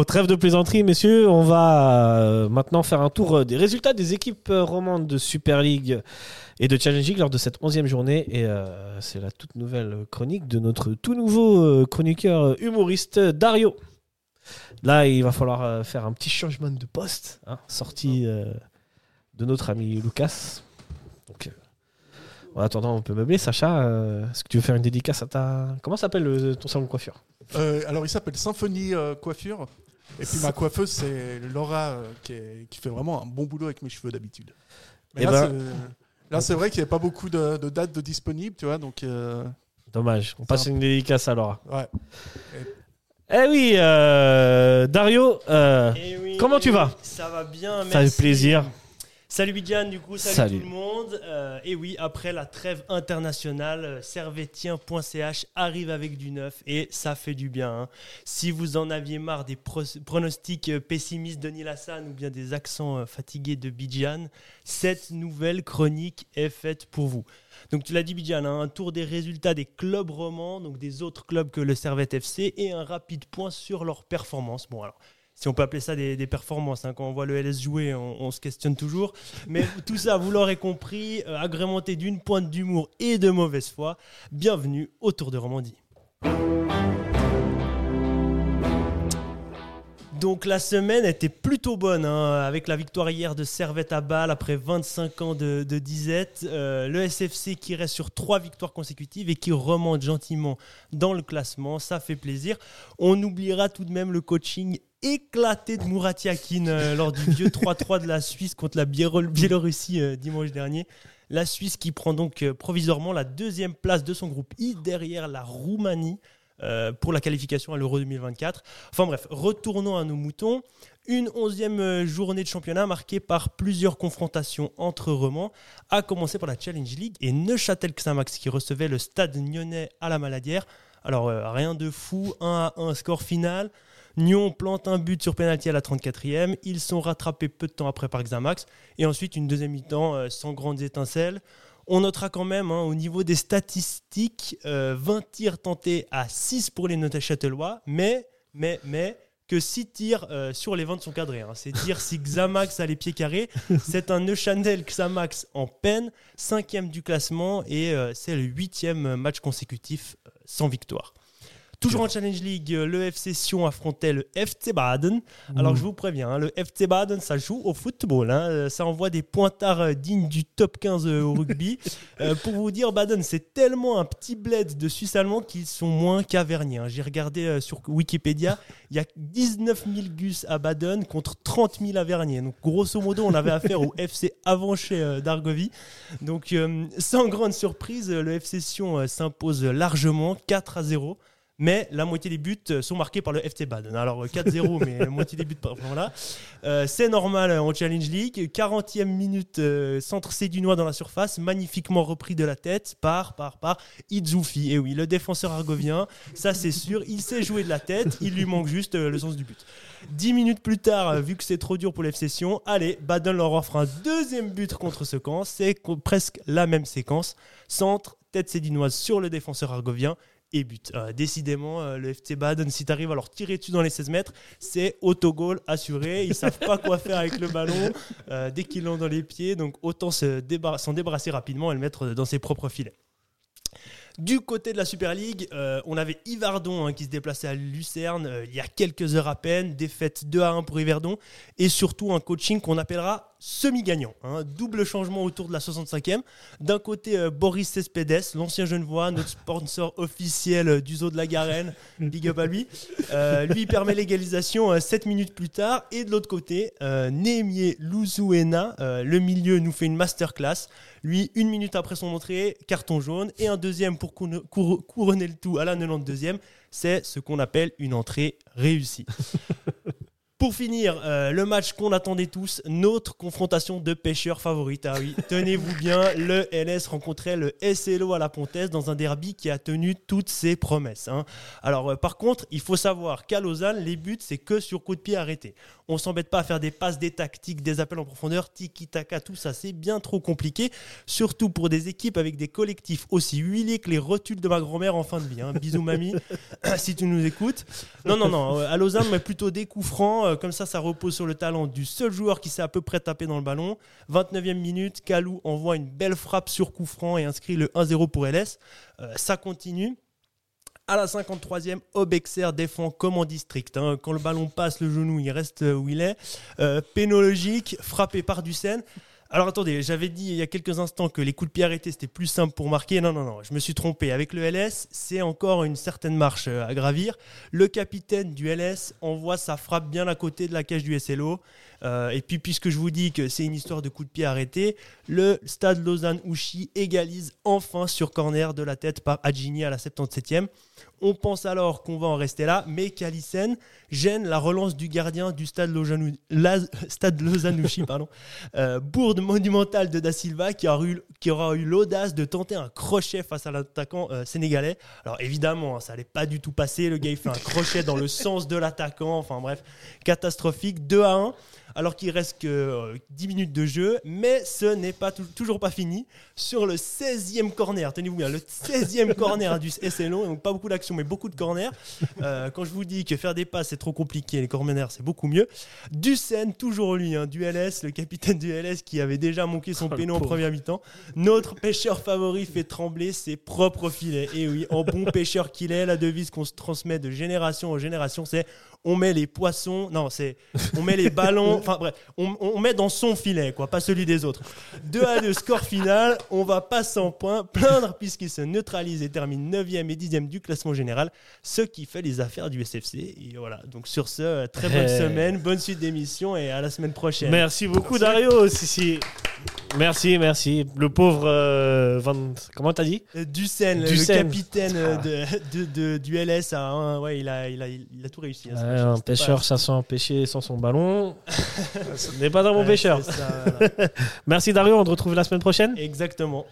Au trêve de plaisanterie, messieurs, on va euh, maintenant faire un tour euh, des résultats des équipes euh, romandes de Super League et de Challenge League lors de cette onzième journée. Et euh, c'est la toute nouvelle chronique de notre tout nouveau chroniqueur humoriste Dario. Là, il va falloir faire un petit changement de poste, hein, sorti euh, de notre ami Lucas. Donc, euh, en attendant, on peut meubler. Sacha, est-ce que tu veux faire une dédicace à ta. Comment s'appelle ton salon de coiffure? Euh, alors, il s'appelle Symphonie euh, Coiffure. Et puis ma coiffeuse, c'est Laura, euh, qui, est- qui fait vraiment un bon boulot avec mes cheveux d'habitude. Mais Eh là, ben- c'est- là, c'est vrai qu'il n'y a pas beaucoup de, de dates de disponibles, tu vois. Donc, euh, Dommage. On passe Ça- une dédicace à Laura. ouais. Eh oui, euh, Dario, euh, Eh oui, Comment tu vas? Ça va bien, ça merci. fait plaisir. Salut Bidiane, du coup, salut, Salut. tout le monde. Euh, et oui, après la trêve internationale, euh, servetien.ch arrive avec du neuf et ça fait du bien. hein. Si vous en aviez marre des pro- pronostics euh, pessimistes de Neil Hassan ou bien des accents fatigués de Bidiane, cette nouvelle chronique est faite pour vous. Donc tu l'as dit Bidiane, hein, un tour des résultats des clubs romans, donc des autres clubs que le Servette FC et un rapide point sur leur performance. Bon alors, si on peut appeler ça des, performances. hein. Quand on voit le LS jouer, on, on se questionne toujours. Mais tout ça, vous l'aurez compris, euh, agrémenté d'une pointe d'humour et de mauvaise foi. Bienvenue au Tour de Romandie. Donc la semaine était plutôt bonne, hein, avec la victoire hier de Servette à Bâle après 25 ans de, disette. Euh, le SFC qui reste sur trois victoires consécutives et qui remonte gentiment dans le classement, ça fait plaisir. On oubliera tout de même le coaching éclaté de Murat Yakin euh, lors du vieux 3-3 de la Suisse contre la Biélo- Biélorussie euh, dimanche dernier. La Suisse qui prend donc provisoirement la deuxième place de son groupe I derrière la Roumanie euh, pour la qualification à l'Euro 2024. Enfin bref, retournons à nos moutons. Une onzième euh, journée de championnat marquée par plusieurs confrontations entre romans, à commencer par la Challenge League et Neuchâtel Xamax qui recevait le stade nyonnais à la Maladière. Alors euh, rien de fou, 1 à 1 score final. Nyon plante un but sur pénalty à la 34e. Ils sont rattrapés peu de temps après par Xamax. Et ensuite, une deuxième mi-temps sans grandes étincelles. On notera quand même, hein, au niveau des statistiques, euh, 20 tirs tentés à 6 pour les Neuchâtelois. Mais, mais, mais, que 6 tirs euh, sur les 20 sont cadrés. hein. C'est dire si Xamax a les pieds carrés. C'est un Neuchâtel Xamax en peine, cinquième du classement. Et euh, c'est le huitième match consécutif euh, sans victoire. Toujours en Challenge League, euh, le FC Sion affrontait le FC Baden. Alors je vous préviens, hein, le FC Baden, ça joue au football. hein. Euh, Ça envoie des pointards euh, dignes du top 15 euh, au rugby. Euh, pour vous dire, Baden, c'est tellement un petit bled de Suisse allemand qu'ils sont moins qu'averniers. hein. J'ai regardé euh, sur Wikipédia, il y a 19 000 gus à Baden contre 30 000 à Vernier. Donc grosso modo, on avait affaire au FC Avanché euh, d'Argovie. Donc sans grande surprise, le FC Sion s'impose largement 4 à 0. Mais la moitié des buts euh, sont marqués par le FC Baden. Alors euh, 4-0, mais la moitié des buts par voilà. Euh, c'est normal euh, en Challenge League. 40e minute, euh, centre sédunois dans la surface, magnifiquement repris de la tête par, par, par Idzoufi. Et oui, le défenseur argovien, ça c'est sûr, il sait jouer de la tête, il lui manque juste euh, le sens du but. 10 minutes plus tard, euh, vu que c'est trop dur pour l'FC Sion, allez, Baden leur offre un deuxième but contre ce camp. C'est presque la même séquence. Centre, tête sédinoise sur le défenseur argovien et but. Euh, décidément, euh, le FC Baden, si tu arrives à leur tirer dessus dans les 16 mètres, c'est autogol assuré. Ils savent pas quoi faire avec le ballon euh, dès qu'ils l'ont dans les pieds. Donc autant s'en débarrasser rapidement et le mettre dans ses propres filets. Du côté de la Super League, on avait Yverdon hein, qui se déplaçait à Lucerne il y a quelques heures à peine, défaite 2 à 1 pour Yverdon, et surtout un coaching qu'on appellera semi-gagnant. hein. Double changement autour de la 65e. D'un côté, euh, Boris Cespedes, l'ancien Genevois, notre sponsor officiel euh, du zoo de la Garenne, big up à lui. Euh, lui permet l'égalisation 7 minutes plus tard, et de l'autre côté, euh, Némier Louzouena, euh, le milieu, nous fait une masterclass. Lui, une minute après son entrée, carton jaune, et un deuxième pour couronner le tout à la 92e. C'est ce qu'on appelle une entrée réussie. Pour finir, euh, le match qu'on attendait tous, notre confrontation de pêcheurs favorites. Ah oui, tenez-vous bien, le LS rencontrait le SLO à la Pontaise dans un derby qui a tenu toutes ses promesses. hein. Alors, euh, par contre, il faut savoir qu'à Lausanne, les buts, c'est que sur coup de pied arrêté. On s'embête pas à faire des passes, des tactiques, des appels en profondeur, tiki-taka, tout ça, c'est bien trop compliqué. Surtout pour des équipes avec des collectifs aussi huilés que les rotules de ma grand-mère en fin de vie. hein. Bisous, mamie, si tu nous écoutes. Non, non, non. euh, À Lausanne, mais plutôt des coups francs. Euh, Comme ça, ça repose sur le talent du seul joueur qui sait à peu près taper dans le ballon. 29e minute, Kalou envoie une belle frappe sur coup franc et inscrit le 1-0 pour LS. Euh, ça continue. À la 53e, Obexer défend comme en district. hein. Quand le ballon passe le genou, il reste euh, où il est. Pénologique, frappé par Ducène. Alors attendez, j'avais dit il y a quelques instants que les coups de pied arrêtés c'était plus simple pour marquer. Non, non, non, je me suis trompé. Avec le LS, c'est encore une certaine marche euh, à gravir. Le capitaine du LS envoie sa frappe bien à côté de la cage du SLO. Euh, et puis, puisque je vous dis que c'est une histoire de coups de pied arrêtés, le stade Lausanne-Ouchy égalise enfin sur corner de la tête par Adjini à la 77e. On pense alors qu'on va en rester là, mais Kalisen gêne la relance du gardien du stade Lausanne- la- stade Lausanne-Ouchy, pardon. Euh, bourde monumentale de Da Silva qui aura eu, qui aura eu l'audace de tenter un crochet face à l'attaquant euh, sénégalais. Alors évidemment, hein, ça allait pas du tout passer. Le gars il fait un crochet dans le sens de l'attaquant. Enfin bref, catastrophique. 2 à 1 alors qu'il reste que euh, 10 minutes de jeu, mais ce n'est pas tou- toujours pas fini. Sur le 16e corner, tenez-vous bien, le 16e corner du SLO, donc pas beaucoup d'action, mais beaucoup de corners. Euh, quand je vous dis que faire des passes c'est trop compliqué, les corners c'est beaucoup mieux. Ducène, toujours lui, hein, du LS, le capitaine du LS qui avait déjà manqué son Oh, péno en première mi-temps. Notre pêcheur favori fait trembler ses propres filets. Et oui, en bon pêcheur qu'il est, la devise qu'on se transmet de génération en génération, c'est on met les poissons, non, c'est on met les ballons, enfin bref, on, on met dans son filet, quoi, pas celui des autres. 2 à 2 score final, on va pas sans point plaindre puisqu'il se neutralise et termine 9e et 10e du classement général, ce qui fait les affaires du SFC. Et voilà, donc sur ce, très bonne Hey. semaine, bonne suite d'émission et à la semaine prochaine. Merci beaucoup, Dario. Si, si. Merci, merci. Le pauvre. euh, Van- Comment t'as dit? Euh, Ducène, le capitaine euh, de, de- de- du LS, un- ouais, il, a, il, a, il a tout réussi. hein, machin. Un pêcheur pas- chassant pêcher sans son ballon. Ce n'est pas un bon Ouais, pêcheur. ça, voilà. Merci, Dario. On te retrouve la semaine prochaine. Exactement.